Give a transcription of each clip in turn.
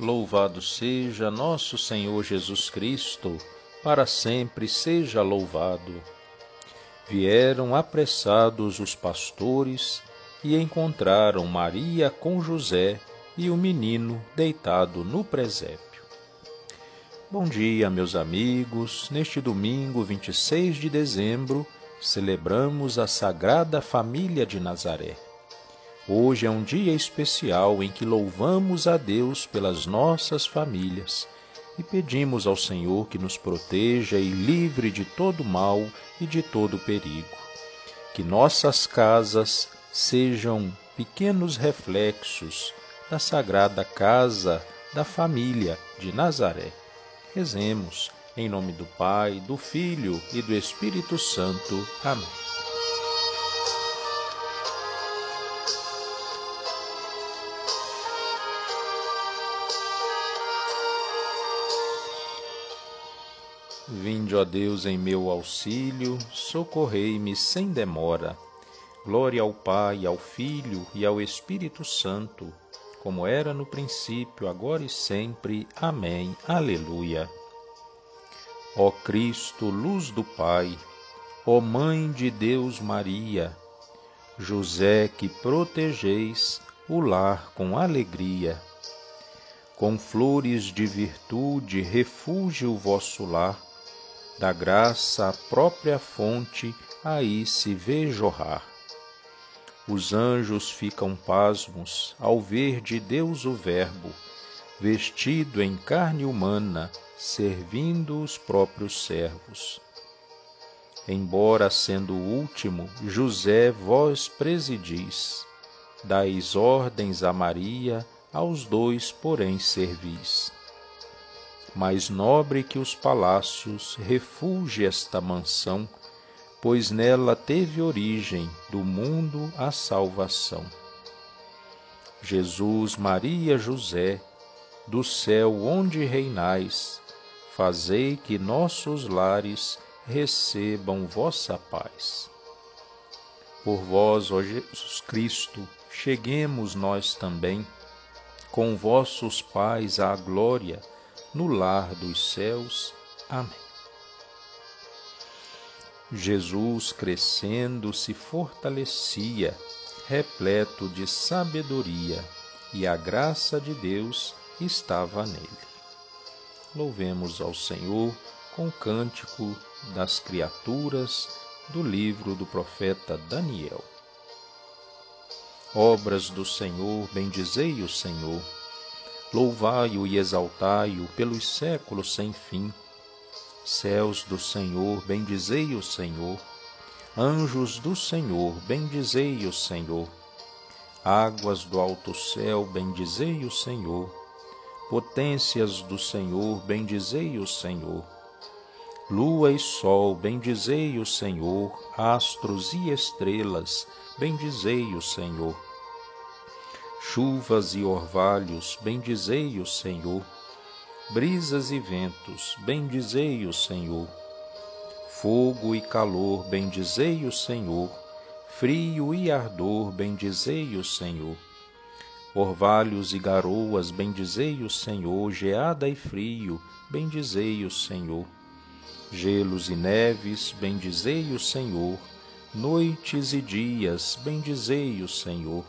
Louvado seja nosso Senhor Jesus Cristo, para sempre seja louvado. Vieram apressados os pastores e encontraram Maria com José e o menino deitado no presépio. Bom dia, meus amigos. Neste domingo, 26 de dezembro, celebramos a Sagrada Família de Nazaré. Hoje é um dia especial em que louvamos a Deus pelas nossas famílias e pedimos ao Senhor que nos proteja e livre de todo mal e de todo perigo. Que nossas casas sejam pequenos reflexos da sagrada casa da família de Nazaré. Rezemos em nome do Pai, do Filho e do Espírito Santo. Amém. Vinde, ó Deus, em meu auxílio, socorrei-me sem demora. Glória ao Pai, ao Filho e ao Espírito Santo, como era no princípio, agora e sempre. Amém. Aleluia. Ó Cristo, luz do Pai, ó Mãe de Deus Maria, José que protegeis o lar com alegria. Com flores de virtude refúgio o vosso lar, da graça a própria fonte aí se vê jorrar. Os anjos ficam pasmos ao ver de Deus o Verbo, vestido em carne humana, servindo os próprios servos. Embora sendo o último, José vós presidis, dais ordens a Maria, aos dois, porém, servis mais nobre que os palácios, refulge esta mansão, pois nela teve origem do mundo a salvação. Jesus, Maria, José, do céu onde reinais, fazei que nossos lares recebam vossa paz. Por vós, ó Jesus Cristo, cheguemos nós também, com vossos pais à glória, no lar dos céus. Amém. Jesus, crescendo, se fortalecia, repleto de sabedoria, e a graça de Deus estava nele. Louvemos ao Senhor com o cântico das criaturas do livro do profeta Daniel. Obras do Senhor, bendizei o Senhor Louvai-o e exaltai-o pelos séculos sem fim. Céus do Senhor, bendizei o Senhor. Anjos do Senhor, bendizei o Senhor. Águas do alto céu, bendizei o Senhor. Potências do Senhor, bendizei o Senhor. Lua e sol, bendizei o Senhor. Astros e estrelas, bendizei o Senhor chuvas e orvalhos, bendizei o Senhor. Brisas e ventos, bendizei o Senhor. Fogo e calor, bendizei o Senhor. Frio e ardor, bendizei o Senhor. Orvalhos e garoas, bendizei o Senhor. Geada e frio, bendizei o Senhor. Gelos e neves, bendizei o Senhor. Noites e dias, bendizei o Senhor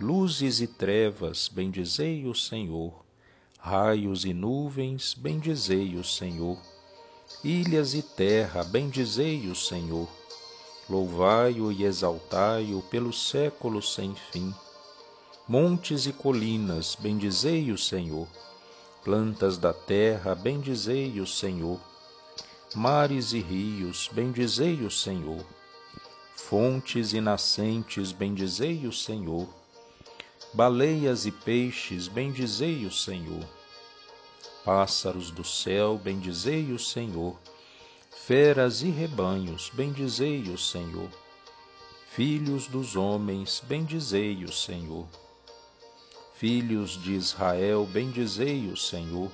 Luzes e trevas, bendizei o Senhor. Raios e nuvens, bendizei o Senhor. Ilhas e terra, bendizei o Senhor. Louvai-o e exaltai-o pelos séculos sem fim. Montes e colinas, bendizei o Senhor. Plantas da terra, bendizei o Senhor. Mares e rios, bendizei o Senhor. Fontes e nascentes, bendizei o Senhor Baleias e peixes, bendizei o Senhor. Pássaros do céu, bendizei o Senhor. Feras e rebanhos, bendizei o Senhor. Filhos dos homens, bendizei o Senhor. Filhos de Israel, bendizei o Senhor.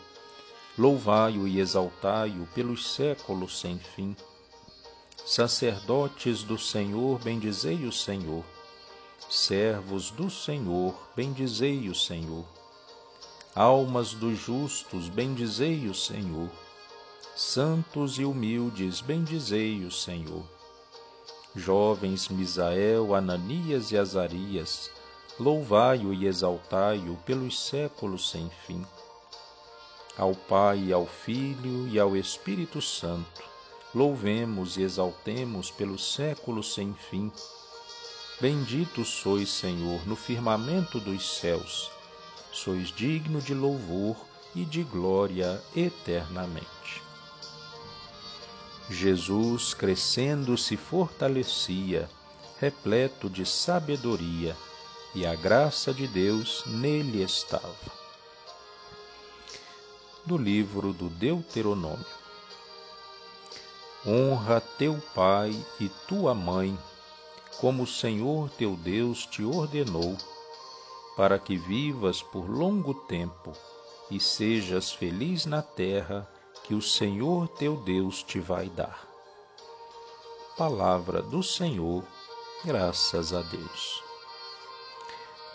Louvai-o e exaltai-o pelos séculos sem fim. Sacerdotes do Senhor, bendizei o Senhor servos do Senhor, bendizei o Senhor. Almas dos justos, bendizei o Senhor. Santos e humildes, bendizei o Senhor. Jovens Misael, Ananias e Azarias, louvai-o e exaltai-o pelos séculos sem fim. Ao Pai, ao Filho e ao Espírito Santo, louvemos e exaltemos pelos séculos sem fim. Bendito sois, Senhor, no firmamento dos céus sois digno de louvor e de glória eternamente. Jesus, crescendo, se fortalecia, repleto de sabedoria, e a graça de Deus nele estava. Do livro do Deuteronômio. Honra teu pai e tua mãe, como o Senhor teu Deus te ordenou para que vivas por longo tempo e sejas feliz na terra que o Senhor teu Deus te vai dar. Palavra do Senhor, graças a Deus.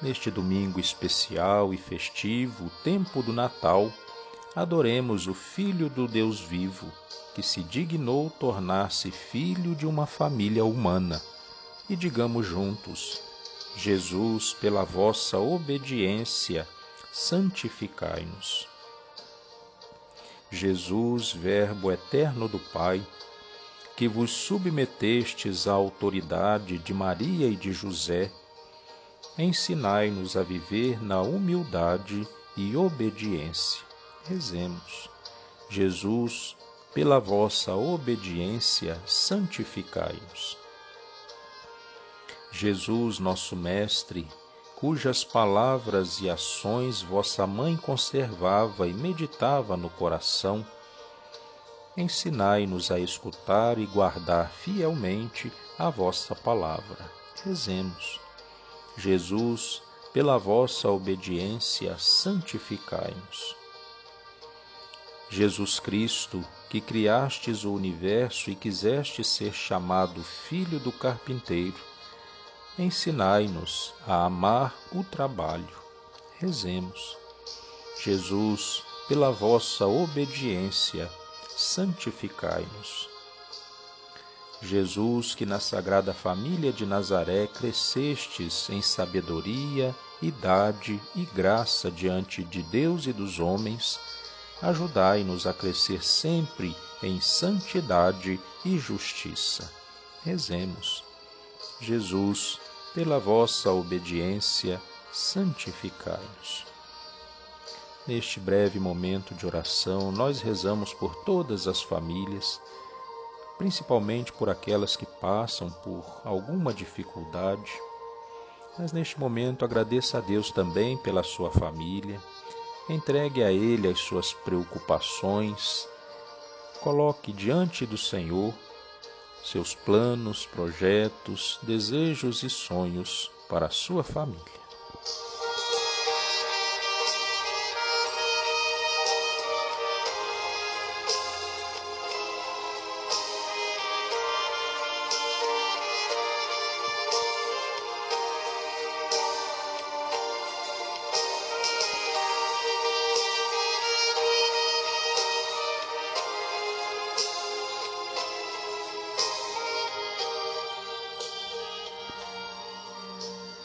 Neste domingo especial e festivo, tempo do Natal, adoremos o Filho do Deus vivo, que se dignou tornar-se filho de uma família humana, e digamos juntos: Jesus, pela vossa obediência, santificai-nos. Jesus, Verbo eterno do Pai, que vos submetestes à autoridade de Maria e de José, ensinai-nos a viver na humildade e obediência. Rezemos. Jesus, pela vossa obediência, santificai-nos. Jesus, nosso Mestre, cujas palavras e ações vossa mãe conservava e meditava no coração, ensinai-nos a escutar e guardar fielmente a vossa palavra. Rezemos. Jesus, pela vossa obediência, santificai-nos. Jesus Cristo, que criastes o universo e quiseste ser chamado Filho do Carpinteiro, ensinai-nos a amar o trabalho. Rezemos. Jesus, pela vossa obediência, santificai-nos. Jesus, que na Sagrada Família de Nazaré crescestes em sabedoria, idade e graça diante de Deus e dos homens, ajudai-nos a crescer sempre em santidade e justiça. Rezemos. Jesus, pela vossa obediência, santificai-nos. Neste breve momento de oração, nós rezamos por todas as famílias, principalmente por aquelas que passam por alguma dificuldade. Mas neste momento agradeça a Deus também pela sua família, entregue a Ele as suas preocupações, coloque diante do Senhor seus planos, projetos, desejos e sonhos para a sua família.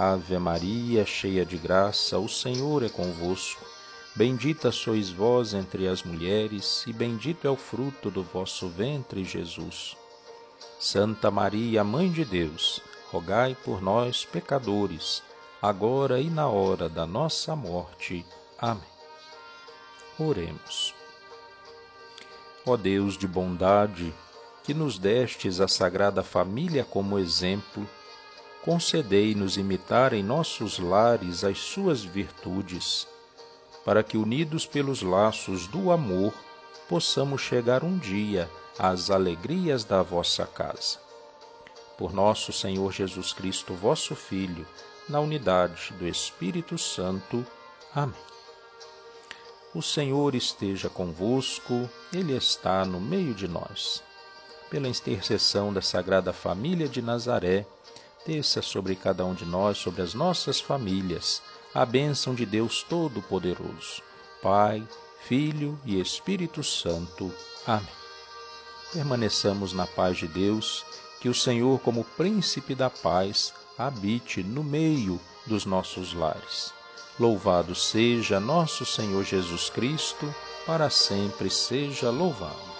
Ave Maria, cheia de graça, o Senhor é convosco. Bendita sois vós entre as mulheres, e bendito é o fruto do vosso ventre, Jesus. Santa Maria, Mãe de Deus, rogai por nós, pecadores, agora e na hora da nossa morte. Amém. Oremos. Ó Deus de bondade, que nos destes a Sagrada Família como exemplo, concedei-nos imitar em nossos lares as suas virtudes. para que, unidos pelos laços do amor, possamos chegar um dia às alegrias da vossa casa. Por nosso Senhor Jesus Cristo, vosso Filho, na unidade do Espírito Santo. Amém. O Senhor esteja convosco, Ele está no meio de nós. Pela intercessão da Sagrada Família de Nazaré, desça sobre cada um de nós, sobre as nossas famílias, a bênção de Deus Todo-Poderoso, Pai, Filho e Espírito Santo. Amém. Permaneçamos na paz de Deus, que o Senhor, como príncipe da paz, habite no meio dos nossos lares. Louvado seja nosso Senhor Jesus Cristo, para sempre seja louvado.